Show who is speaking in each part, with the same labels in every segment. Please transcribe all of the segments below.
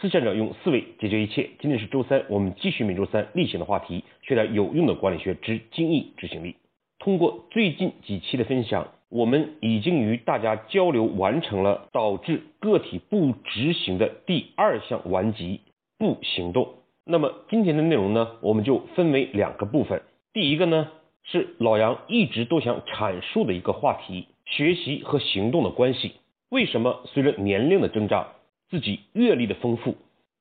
Speaker 1: 思想者用思维解决一切。今天是周三，我们继续每周三例行的话题，学点有用的管理学之精益执行力。通过最近几期的分享，我们已经与大家交流完成了导致个体不执行的第二项顽疾——不行动。那么今天的内容呢，我们就分为两个部分。第一个呢，是老杨一直都想阐述的一个话题：学习和行动的关系。为什么随着年龄的增长，自己阅历的丰富，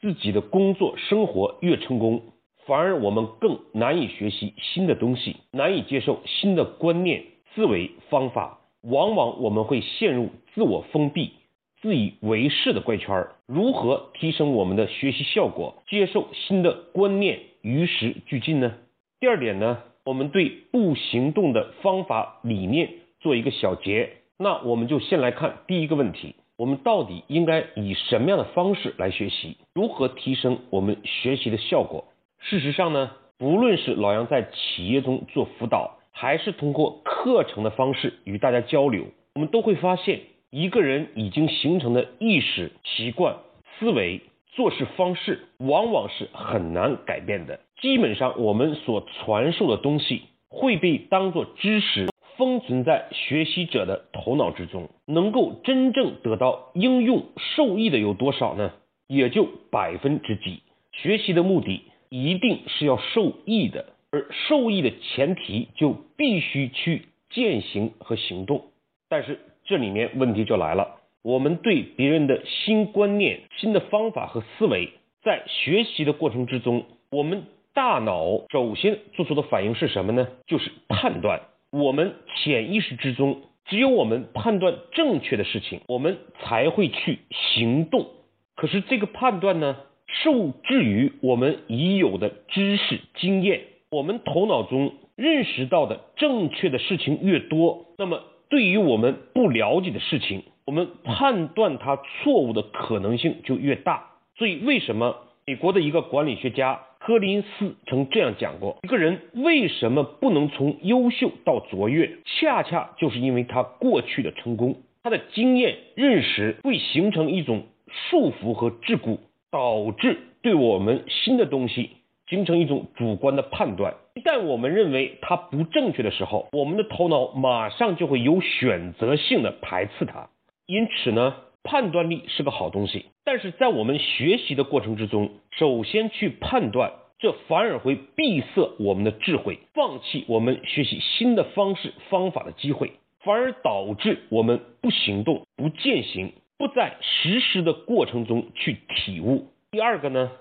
Speaker 1: 自己的工作生活越成功，反而我们更难以学习新的东西，难以接受新的观念、思维方法。往往我们会陷入自我封闭、自以为是的怪圈。如何提升我们的学习效果，接受新的观念，与时俱进呢？第二点呢，我们对不行动的方法理念做一个小结。那我们就先来看第一个问题。我们到底应该以什么样的方式来学习？如何提升我们学习的效果？事实上呢，不论是老杨在企业中做辅导，还是通过课程的方式与大家交流，我们都会发现，一个人已经形成的意识、习惯、思维、做事方式，往往是很难改变的。基本上，我们所传授的东西会被当作知识。封存在学习者的头脑之中，能够真正得到应用受益的有多少呢？也就百分之几。学习的目的一定是要受益的，而受益的前提就必须去践行和行动。但是这里面问题就来了，我们对别人的新观念、新的方法和思维，在学习的过程之中，我们大脑首先做出的反应是什么呢？就是判断。我们潜意识之中，只有我们判断正确的事情，我们才会去行动。可是这个判断呢，受制于我们已有的知识经验。我们头脑中认识到的正确的事情越多，那么对于我们不了解的事情，我们判断它错误的可能性就越大。所以，为什么美国的一个管理学家？柯林斯曾这样讲过：一个人为什么不能从优秀到卓越，恰恰就是因为他过去的成功，他的经验认识会形成一种束缚和桎梏，导致对我们新的东西形成一种主观的判断。一旦我们认为它不正确的时候，我们的头脑马上就会有选择性的排斥它。因此呢？判断力是个好东西，但是在我们学习的过程之中，首先去判断，这反而会闭塞我们的智慧，放弃我们学习新的方式方法的机会，反而导致我们不行动、不践行、不在实施的过程中去体悟。第二个呢，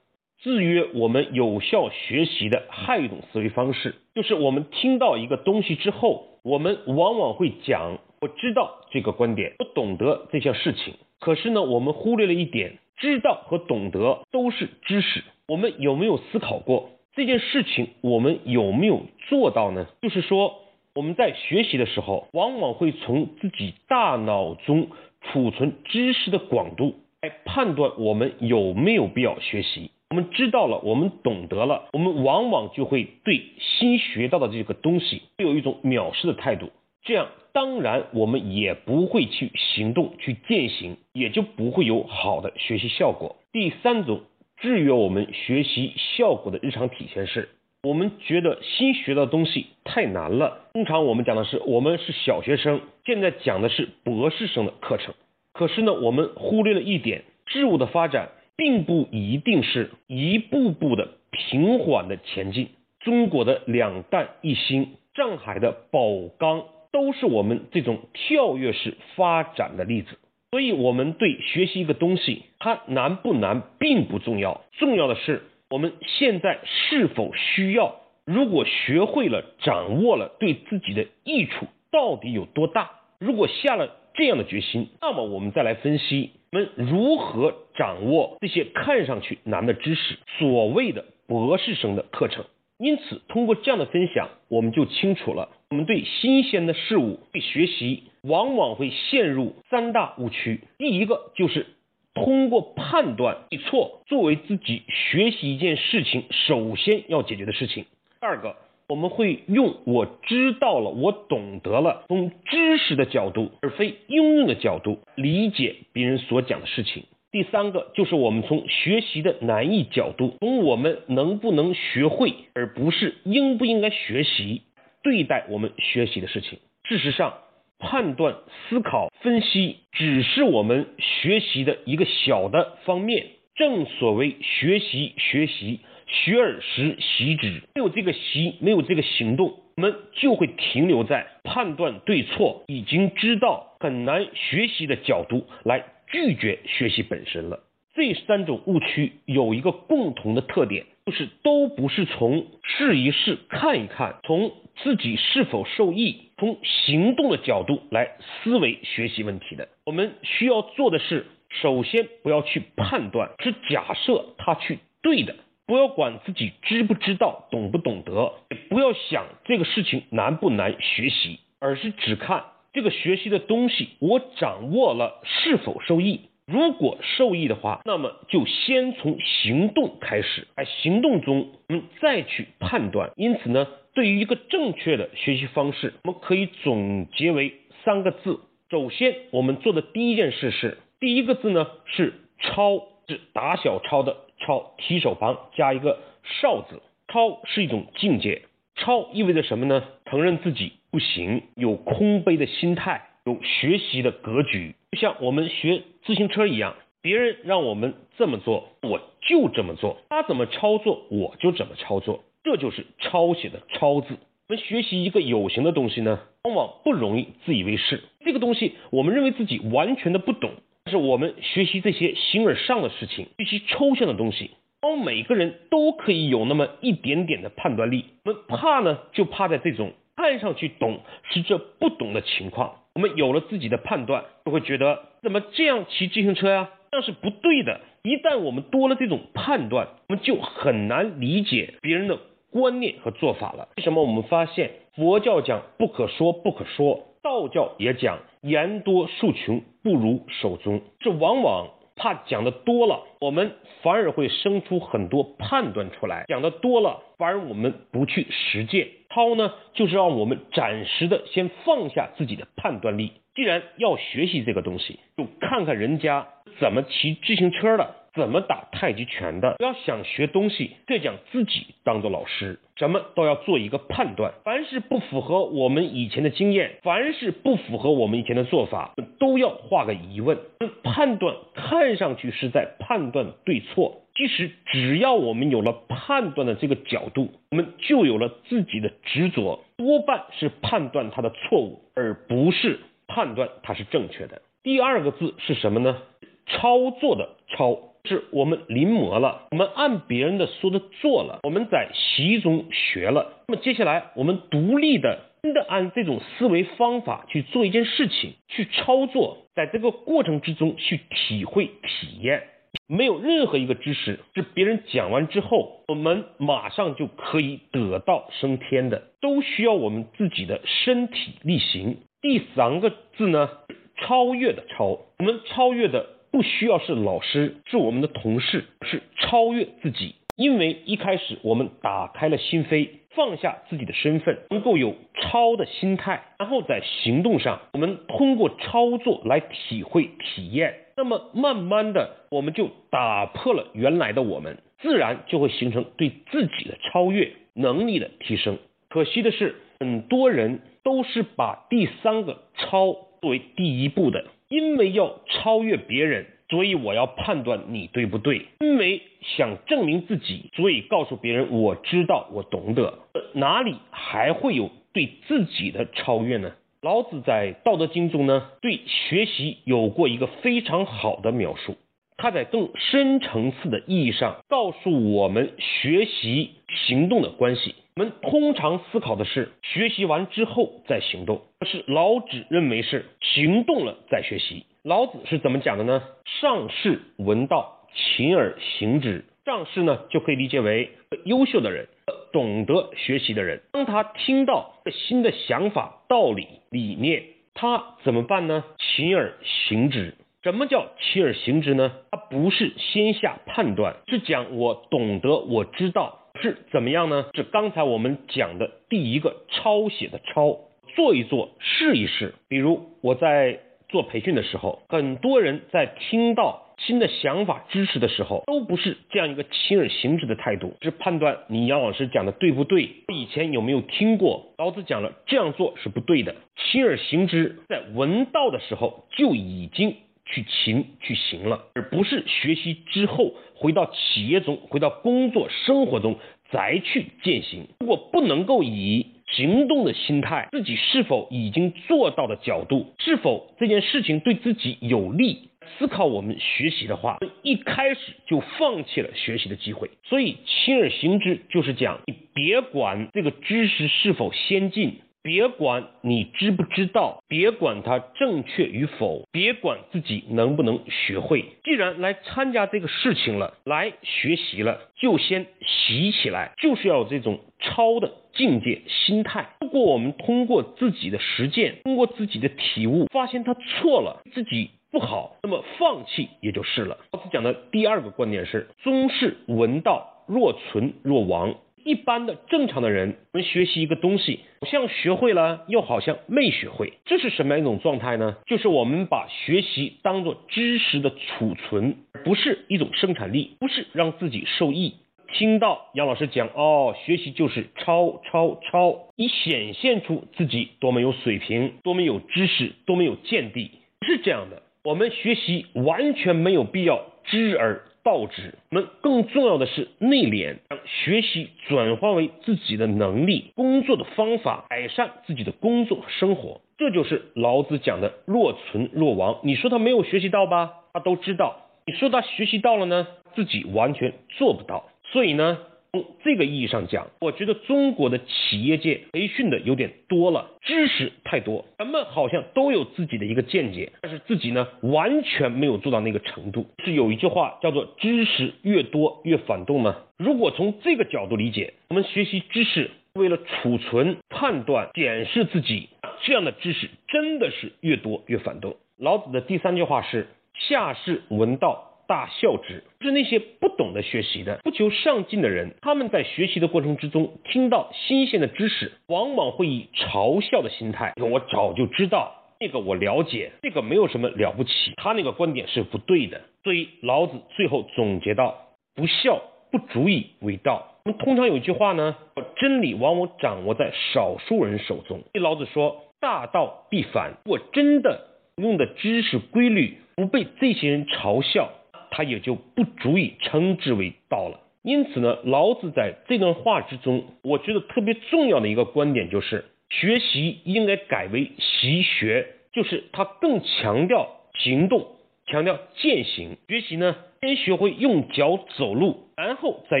Speaker 1: 制约我们有效学习的还有一种思维方式，就是我们听到一个东西之后，我们往往会讲。我知道这个观点，我懂得这项事情。可是呢，我们忽略了一点：知道和懂得都是知识。我们有没有思考过这件事情？我们有没有做到呢？就是说，我们在学习的时候，往往会从自己大脑中储存知识的广度来判断我们有没有必要学习。我们知道了，我们懂得了，我们往往就会对新学到的这个东西会有一种藐视的态度。这样。当然，我们也不会去行动、去践行，也就不会有好的学习效果。第三种制约我们学习效果的日常体现是，我们觉得新学的东西太难了。通常我们讲的是，我们是小学生，现在讲的是博士生的课程。可是呢，我们忽略了一点，事物的发展并不一定是一步步的平缓的前进。中国的两弹一星，上海的宝钢。都是我们这种跳跃式发展的例子，所以我们对学习一个东西，它难不难并不重要，重要的是我们现在是否需要。如果学会了、掌握了，对自己的益处到底有多大？如果下了这样的决心，那么我们再来分析我们如何掌握这些看上去难的知识，所谓的博士生的课程。因此，通过这样的分享，我们就清楚了，我们对新鲜的事物、对学习，往往会陷入三大误区。第一个就是通过判断对错作为自己学习一件事情首先要解决的事情。第二个，我们会用我知道了、我懂得了，从知识的角度而非应用的角度理解别人所讲的事情。第三个就是我们从学习的难易角度，从我们能不能学会，而不是应不应该学习对待我们学习的事情。事实上，判断、思考、分析只是我们学习的一个小的方面。正所谓学习，学习，学而时习之。没有这个习，没有这个行动，我们就会停留在判断对错、已经知道很难学习的角度来拒绝学习本身了。这三种误区有一个共同的特点，就是都不是从试一试、看一看，从自己是否受益、从行动的角度来思维学习问题的。我们需要做的是。首先不要去判断，是假设他去对的，不要管自己知不知道、懂不懂得，也不要想这个事情难不难学习，而是只看这个学习的东西我掌握了是否受益。如果受益的话，那么就先从行动开始，在行动中我们再去判断。因此呢，对于一个正确的学习方式，我们可以总结为三个字：首先，我们做的第一件事是。第一个字呢是抄，是打小抄的抄，提手旁加一个少字。抄是一种境界，抄意味着什么呢？承认自己不行，有空杯的心态，有学习的格局。就像我们学自行车一样，别人让我们这么做，我就这么做；他怎么操作，我就怎么操作。这就是抄写的抄字。我们学习一个有形的东西呢，往往不容易自以为是。这个东西，我们认为自己完全的不懂。但是我们学习这些形而上的事情，学习抽象的东西，当每个人都可以有那么一点点的判断力。我们怕呢，就怕在这种看上去懂，实则不懂的情况。我们有了自己的判断，就会觉得怎么这样骑自行车呀，这样是不对的。一旦我们多了这种判断，我们就很难理解别人的观念和做法了。为什么我们发现佛教讲不可说不可说？道教也讲言多数穷，不如守中。这往往怕讲的多了，我们反而会生出很多判断出来。讲的多了，反而我们不去实践。抄呢，就是让我们暂时的先放下自己的判断力。既然要学习这个东西，就看看人家怎么骑自行车的。怎么打太极拳的？要想学东西，就将自己当做老师，什么都要做一个判断。凡是不符合我们以前的经验，凡是不符合我们以前的做法，都要画个疑问。判断看上去是在判断对错，其实只要我们有了判断的这个角度，我们就有了自己的执着，多半是判断它的错误，而不是判断它是正确的。第二个字是什么呢？操作的操。是我们临摹了，我们按别人的说的做了，我们在习中学了。那么接下来我们独立的真的按这种思维方法去做一件事情，去操作，在这个过程之中去体会体验。没有任何一个知识是别人讲完之后，我们马上就可以得道升天的，都需要我们自己的身体力行。第三个字呢，超越的超，我们超越的。不需要是老师，是我们的同事，是超越自己。因为一开始我们打开了心扉，放下自己的身份，能够有超的心态，然后在行动上，我们通过操作来体会体验。那么慢慢的，我们就打破了原来的我们，自然就会形成对自己的超越能力的提升。可惜的是，很多人都是把第三个超作为第一步的。因为要超越别人，所以我要判断你对不对。因为想证明自己，所以告诉别人我知道，我懂得。哪里还会有对自己的超越呢？老子在《道德经》中呢，对学习有过一个非常好的描述。他在更深层次的意义上告诉我们学习行动的关系。我们通常思考的是学习完之后再行动，可是老子认为是行动了再学习。老子是怎么讲的呢？上士闻道，勤而行之。上士呢就可以理解为优秀的人，懂得学习的人。当他听到新的想法、道理、理念，他怎么办呢？勤而行之。什么叫勤而行之呢？他不是先下判断，是讲我懂得，我知道。是怎么样呢？是刚才我们讲的第一个抄写的抄，做一做，试一试。比如我在做培训的时候，很多人在听到新的想法、知识的时候，都不是这样一个亲而行之的态度，是判断你杨老师讲的对不对，以前有没有听过？老子讲了这样做是不对的，亲而行之，在闻道的时候就已经去勤去行了，而不是学习之后回到企业中、回到工作生活中再去践行。如果不能够以行动的心态，自己是否已经做到的角度，是否这件事情对自己有利？思考我们学习的话，一开始就放弃了学习的机会。所以亲而行之就是讲，你别管这个知识是否先进，别管你知不知道，别管它正确与否，别管自己能不能学会。既然来参加这个事情了，来学习了，就先习起来，就是要有这种超的境界心态。如果我们通过自己的实践，通过自己的体悟，发现他错了，自己。不好，那么放弃也就是了。老子讲的第二个观点是：宗室闻道，若存若亡。一般的正常的人，我们学习一个东西，好像学会了，又好像没学会，这是什么样一种状态呢？就是我们把学习当做知识的储存，不是一种生产力，不是让自己受益。听到杨老师讲，哦，学习就是抄抄抄，以显现出自己多么有水平，多么有知识，多么有见地，不是这样的。我们学习完全没有必要知而报纸，我们更重要的是内敛，将学习转化为自己的能力、工作的方法，改善自己的工作和生活。这就是老子讲的若存若亡。你说他没有学习到吧？他都知道。你说他学习到了呢？自己完全做不到。所以呢？从这个意义上讲，我觉得中国的企业界培训的有点多了，知识太多，咱们好像都有自己的一个见解，但是自己呢完全没有做到那个程度。是有一句话叫做“知识越多越反动”吗？如果从这个角度理解，我们学习知识为了储存、判断、检视自己，这样的知识真的是越多越反动。老子的第三句话是“下士闻道”。大笑之，是那些不懂得学习的、不求上进的人。他们在学习的过程之中，听到新鲜的知识，往往会以嘲笑的心态：“我早就知道，那个我了解，这个没有什么了不起。”他那个观点是不对的。所以老子最后总结到：“不孝不足以为道。”我们通常有一句话呢：“真理往往掌握在少数人手中。”老子说：“大道必反。”我真的用的知识规律不被这些人嘲笑。他也就不足以称之为道了。因此呢，老子在这段话之中，我觉得特别重要的一个观点就是，学习应该改为习学，就是他更强调行动，强调践行。学习呢，先学会用脚走路，然后再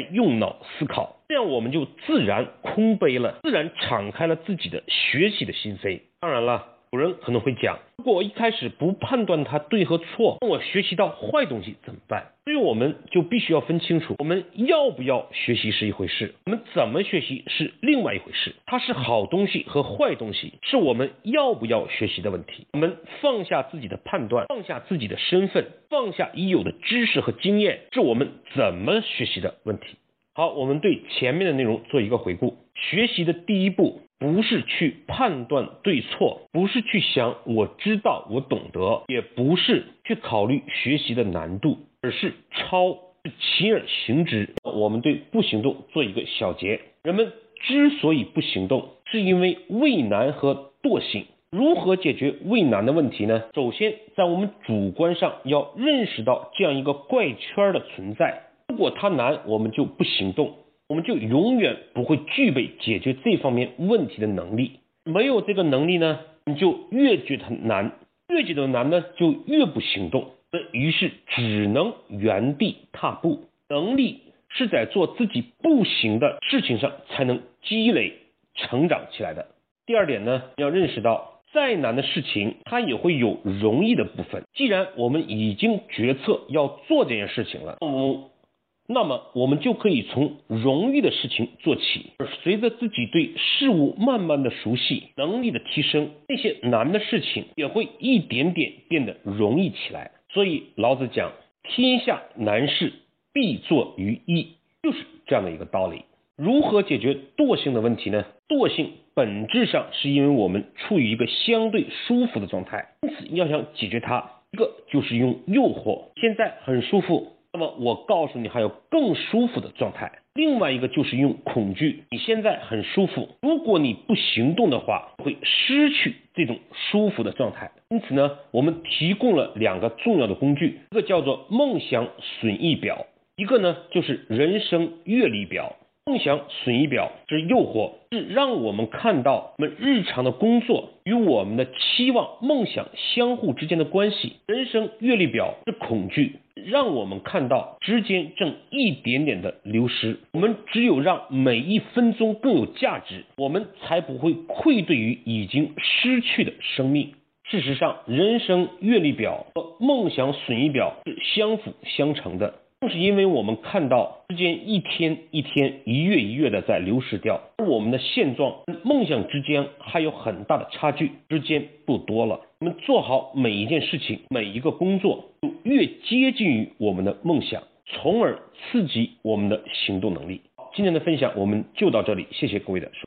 Speaker 1: 用脑思考，这样我们就自然空杯了，自然敞开了自己的学习的心扉。当然了。有人可能会讲，如果我一开始不判断它对和错，那我学习到坏东西怎么办？所以我们就必须要分清楚，我们要不要学习是一回事，我们怎么学习是另外一回事。它是好东西和坏东西，是我们要不要学习的问题。我们放下自己的判断，放下自己的身份，放下已有的知识和经验，是我们怎么学习的问题。好，我们对前面的内容做一个回顾。学习的第一步。不是去判断对错，不是去想我知道我懂得，也不是去考虑学习的难度，而是超，是勤而行之。我们对不行动做一个小结。人们之所以不行动，是因为畏难和惰性。如何解决畏难的问题呢？首先，在我们主观上要认识到这样一个怪圈的存在。如果它难，我们就不行动。我们就永远不会具备解决这方面问题的能力。没有这个能力呢，你就越觉得难，越觉得难呢，就越不行动。那于是只能原地踏步。能力是在做自己不行的事情上才能积累成长起来的。第二点呢，要认识到，再难的事情它也会有容易的部分。既然我们已经决策要做这件事情了，那么我们就可以从容易的事情做起，而随着自己对事物慢慢的熟悉，能力的提升，那些难的事情也会一点点变得容易起来。所以老子讲，天下难事必作于易，就是这样的一个道理。如何解决惰性的问题呢？惰性本质上是因为我们处于一个相对舒服的状态，因此要想解决它，一个就是用诱惑，现在很舒服，那么我告诉你还有更舒服的状态。另外一个就是用恐惧，你现在很舒服，如果你不行动的话，会失去这种舒服的状态。因此呢，我们提供了两个重要的工具，一个叫做梦想损益表，一个呢就是人生阅历表。梦想损益表是诱惑，是让我们看到我们日常的工作与我们的期望、梦想相互之间的关系。人生阅历表是恐惧，让我们看到之间正一点点的流失。我们只有让每一分钟更有价值，我们才不会愧对于已经失去的生命。事实上，人生阅历表和梦想损益表是相辅相成的。正是因为我们看到时间一天一天、一月一月的在流失掉，而我们的现状梦想之间还有很大的差距，时间不多了。我们做好每一件事情、每一个工作，就越接近于我们的梦想，从而刺激我们的行动能力。今天的分享我们就到这里，谢谢各位的收。